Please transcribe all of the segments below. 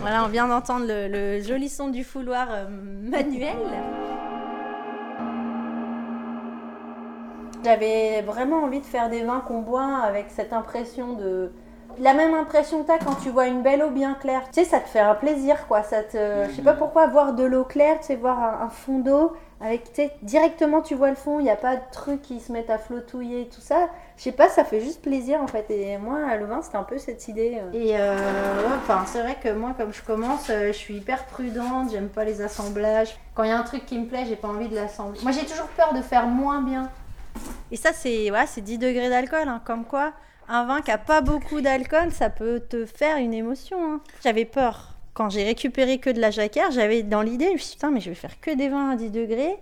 Voilà, on vient d'entendre le, joli son du fouloir euh, manuel. J'avais vraiment envie de faire des vins qu'on boit avec cette impression de. La même impression que t'as quand tu vois une belle eau bien claire. Tu sais, ça te fait un plaisir, quoi. Ça te... Je sais pas pourquoi voir de l'eau claire, tu sais, voir un, fond d'eau avec, tu sais, directement tu vois le fond, il n'y a pas de trucs qui se mettent à flottouiller et tout ça. Je sais pas, ça fait juste plaisir en fait. Et moi, le vin, c'était un peu cette idée. euh. Et euh, enfin, c'est vrai que moi, comme je commence, euh, je suis hyper prudente, j'aime pas les assemblages. Quand il y a un truc qui me plaît, j'ai pas envie de l'assembler. Moi, j'ai toujours peur de faire moins bien. Et ça, c'est ouais, c'est 10 degrés d'alcool, hein, comme quoi un vin qui a pas beaucoup d'alcool, ça peut te faire une émotion. hein. J'avais peur. Quand j'ai récupéré que de la jacquère, j'avais dans l'idée, je me suis dit, putain, mais je vais faire que des vins à 10 degrés.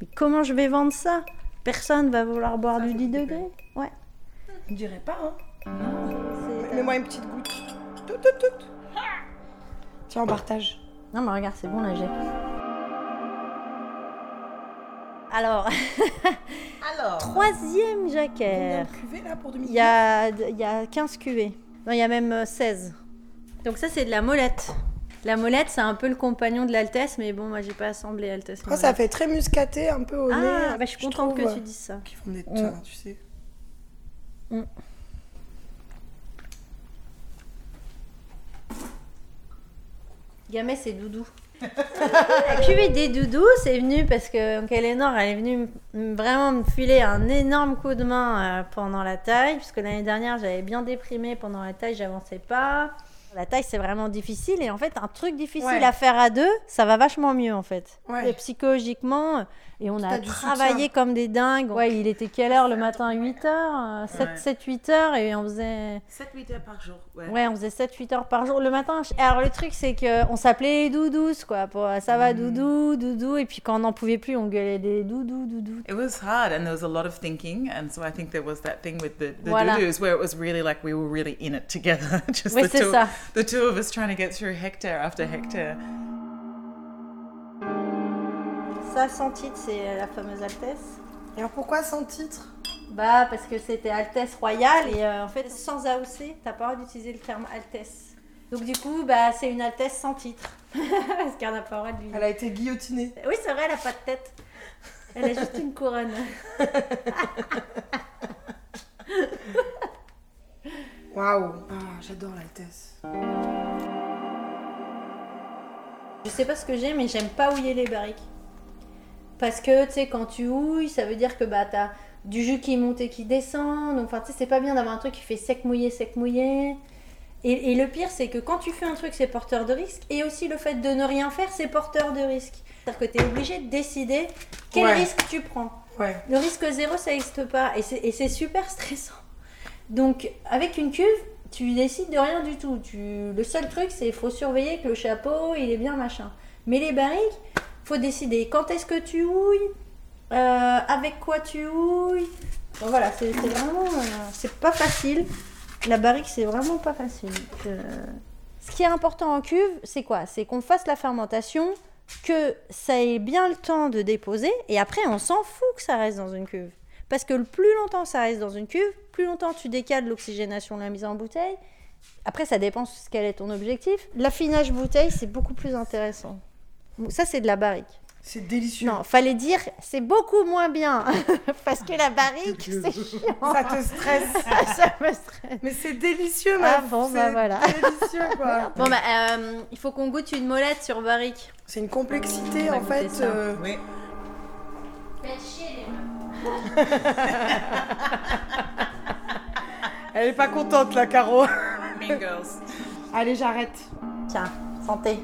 Mais comment je vais vendre ça? Personne va vouloir boire Ça, du c'est 10 compliqué. degrés. Ouais. Je dirais pas, hein. Mets-moi une petite goutte. Tout, tout, tout. Tiens, on partage. Non, mais regarde, c'est bon, là, j'ai. Alors, Alors. troisième pour Il 2000 y a, il y a 15 cuvées. Non, il y a même euh, 16. Donc ça, c'est de la molette. La molette, c'est un peu le compagnon de l'Altesse, mais bon, moi, j'ai pas assemblé Altesse. Ah, ça fait très muscaté un peu au nez. Ah, bah, je suis contente que euh, tu dises ça. Qui font des Mm. tu sais. Gamay, c'est Doudou. La cuvée des Doudous, c'est venu parce que donc, Eleanor, elle est venue vraiment me filer un énorme coup de main euh, pendant la taille, puisque l'année dernière, j'avais bien déprimé pendant la taille, j'avançais pas. La taille, c'est vraiment difficile, et en fait, un truc difficile Ouais. à faire à deux, ça va vachement mieux, en fait. Ouais. Et psychologiquement, et on a travaillé soutien. comme des dingues. Ouais, il était quelle heure le matin? 8 heures? 7, Ouais. 7 8 heures, et on faisait... 7-8 heures par jour. Ouais. Ouais, on faisait 7-8 heures par jour le matin. Alors le truc c'est que on s'appelait les doudous quoi. Pour, ça va doudou, doudou. Et puis quand on n'en pouvait plus, on gueulait des doudous, doudou. It was hard, and there was a lot of thinking, and so I think there was that thing with the, the Voilà. doodoo where it was really like we were really in it together, just Oui, the c'est two, ça. The two of us trying to get through hectare after hectare. Ça sans titre c'est la fameuse Altesse. Et alors pourquoi sans titre? Bah parce que c'était Altesse royale et euh, en fait sans AOC, t'as pas le droit d'utiliser le terme Altesse. Donc du coup bah c'est une Altesse sans titre. parce qu'elle n'a pas le droit de lui. Elle a été guillotinée. Oui c'est vrai, elle a pas de tête. Elle a juste une couronne. Waouh. Ah, j'adore l'altesse. Je sais pas ce que j'ai, mais j'aime pas houiller les barriques. Parce que, tu sais, quand tu houilles, ça veut dire que bah, t'as du jus qui monte et qui descend. Donc, enfin, tu sais, c'est pas bien d'avoir un truc qui fait sec mouillé, sec mouillé. Et, et le pire, c'est que quand tu fais un truc, c'est porteur de risque. Et aussi, le fait de ne rien faire, c'est porteur de risque. C'est-à-dire que tu es obligé de décider quel Ouais. risque tu prends. Ouais. Le risque zéro, ça n'existe pas. Et c'est et c'est super stressant. Donc, avec une cuve, tu décides de rien du tout. Tu... Le seul truc, c'est qu'il faut surveiller que le chapeau, il est bien machin. Mais les barriques, faut décider quand est-ce que tu houilles, euh, avec quoi tu houilles. Voilà, c'est c'est vraiment... euh, c'est pas facile. La barrique, c'est vraiment pas facile. Euh, Ce qui est important en cuve, c'est quoi? C'est qu'on fasse la fermentation, que ça ait bien le temps de déposer, et après, on s'en fout que ça reste dans une cuve. Parce que le plus longtemps ça reste dans une cuve, plus longtemps tu décales l'oxygénation de la mise en bouteille. Après, ça dépend de quel est ton objectif. L'affinage bouteille, c'est beaucoup plus intéressant. Ça, c'est de la barrique. C'est délicieux. Non, fallait dire, c'est beaucoup moins bien. Parce que la barrique, c'est chiant. Ça te stresse. ça me stresse. Mais c'est délicieux, Ah meuf. bon, bah C'est voilà. délicieux, quoi. Bon, bah, euh, il faut qu'on goûte une molette sur barrique. C'est une complexité, en fait. euh, Oui. Faites chier, les Elle est pas contente, la Caro. Mean girls. Allez, j'arrête. Tiens, santé.